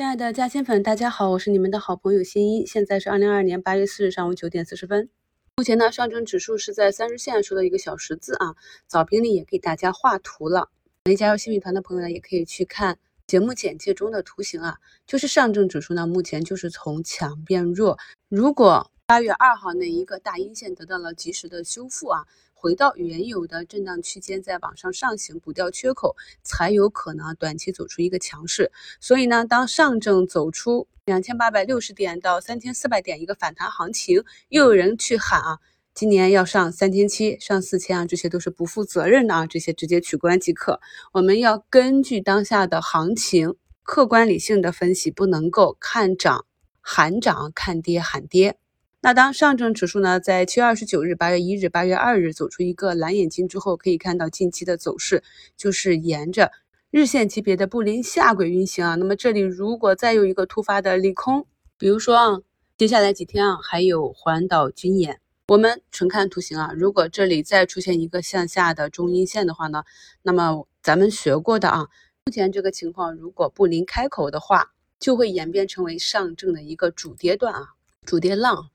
亲爱的嘉兴粉，大家好，我是你们的好朋友新一。现在是二零二二年八月四日上午九点四十分。目前呢，上证指数是在三日线收的一个小十字啊。早评里也给大家画图了，没加入新米团的朋友呢，也可以去看节目简介中的图形啊。就是上证指数呢，目前就是从强变弱。如果八月二号那一个大阴线得到了及时的修复啊。回到原有的震荡区间，再往上上行，补掉缺口，才有可能短期走出一个强势。所以呢，当上证走出两千八百六十点到三千四百点一个反弹行情，又有人去喊啊，今年要上三千七、上四千啊，这些都是不负责任的啊，这些直接取关即可。我们要根据当下的行情，客观理性的分析，不能够看涨喊涨，看跌喊跌。那当上证指数呢，在七月二十九日、八月一日、八月二日走出一个蓝眼睛之后，可以看到近期的走势就是沿着日线级别的布林下轨运行啊。那么这里如果再有一个突发的利空，比如说啊，接下来几天啊，还有环岛军演，我们纯看图形啊，如果这里再出现一个向下的中阴线的话呢，那么咱们学过的啊，目前这个情况如果布林开口的话，就会演变成为上证的一个主跌段啊。主跌浪，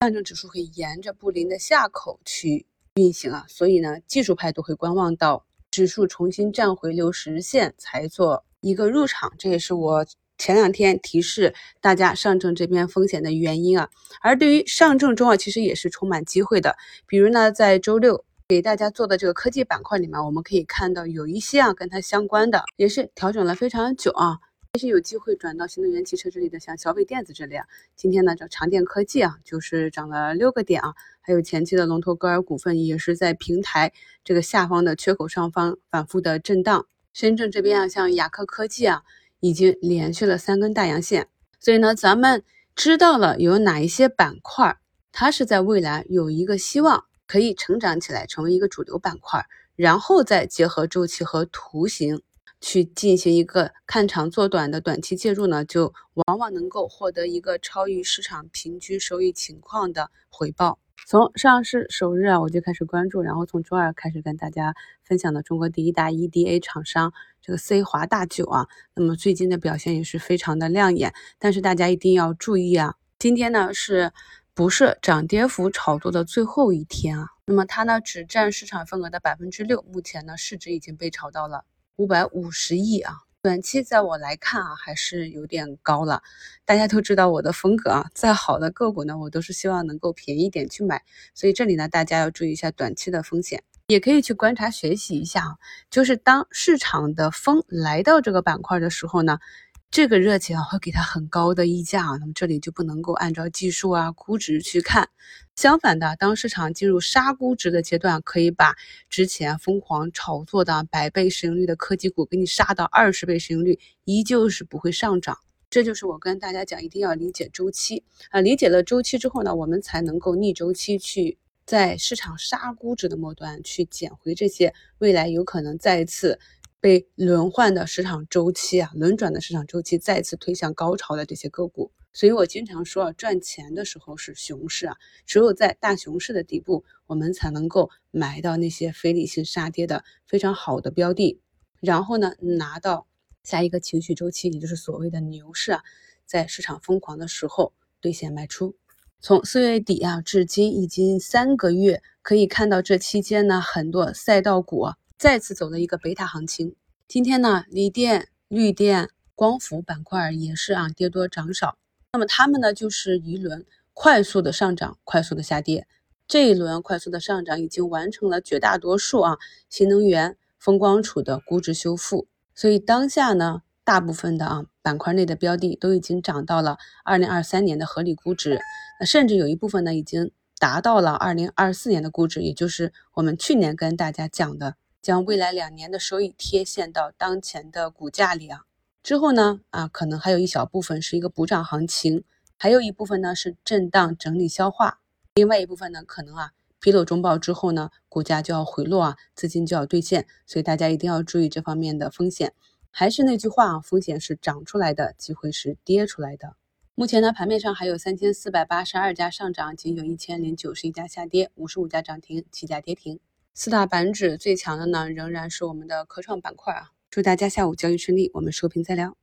上证指数会沿着布林的下口去运行啊，所以呢，技术派都会观望到指数重新站回六十日线才做一个入场，这也是我前两天提示大家上证这边风险的原因啊。而对于上证中啊，其实也是充满机会的，比如呢，在周六给大家做的这个科技板块里面，我们可以看到有一些啊跟它相关的，也是调整了非常久啊。也许有机会转到新能源汽车这里的，像小北电子这类啊。今天呢，这长电科技啊，就是涨了六个点啊。还有前期的龙头歌尔股份也是在平台这个下方的缺口上方反复的震荡。深圳这边啊，像雅克科技啊，已经连续了三根大阳线。所以呢，咱们知道了有哪一些板块，它是在未来有一个希望可以成长起来，成为一个主流板块，然后再结合周期和图形。去进行一个看长做短的短期介入呢，就往往能够获得一个超于市场平均收益情况的回报。从上市首日啊，我就开始关注，然后从周二开始跟大家分享的中国第一大 EDA 厂商这个 C 华大酒啊，那么最近的表现也是非常的亮眼。但是大家一定要注意啊，今天呢是不是涨跌幅炒作的最后一天啊？那么它呢只占市场份额的百分之六，目前呢市值已经被炒到了。五百五十亿啊，短期在我来看啊，还是有点高了。大家都知道我的风格啊，再好的个股呢，我都是希望能够便宜点去买。所以这里呢，大家要注意一下短期的风险，也可以去观察学习一下啊。就是当市场的风来到这个板块的时候呢。这个热情啊，会给它很高的溢价啊，那么这里就不能够按照技术啊、估值去看。相反的，当市场进入杀估值的阶段，可以把之前疯狂炒作的百倍市盈率的科技股给你杀到二十倍市盈率，依旧是不会上涨。这就是我跟大家讲，一定要理解周期啊，理解了周期之后呢，我们才能够逆周期去在市场杀估值的末端去捡回这些未来有可能再次。被轮换的市场周期啊，轮转的市场周期再次推向高潮的这些个股，所以我经常说啊，赚钱的时候是熊市啊，只有在大熊市的底部，我们才能够买到那些非理性杀跌的非常好的标的，然后呢，拿到下一个情绪周期，也就是所谓的牛市啊，在市场疯狂的时候兑现卖出。从四月底啊至今已经三个月，可以看到这期间呢，很多赛道股。啊再次走了一个贝塔行情。今天呢，锂电、绿电、光伏板块也是啊，跌多涨少。那么它们呢，就是一轮快速的上涨，快速的下跌。这一轮快速的上涨已经完成了绝大多数啊新能源、风光储的估值修复。所以当下呢，大部分的啊板块内的标的都已经涨到了二零二三年的合理估值。那甚至有一部分呢，已经达到了二零二四年的估值，也就是我们去年跟大家讲的。将未来两年的收益贴现到当前的股价里啊，之后呢啊，可能还有一小部分是一个补涨行情，还有一部分呢是震荡整理消化，另外一部分呢可能啊披露中报之后呢，股价就要回落啊，资金就要兑现，所以大家一定要注意这方面的风险。还是那句话啊，风险是涨出来的，机会是跌出来的。目前呢，盘面上还有三千四百八十二家上涨，仅有一千零九十一家下跌，五十五家涨停，七家跌停。四大板指最强的呢，仍然是我们的科创板块啊！祝大家下午交易顺利，我们收评再聊。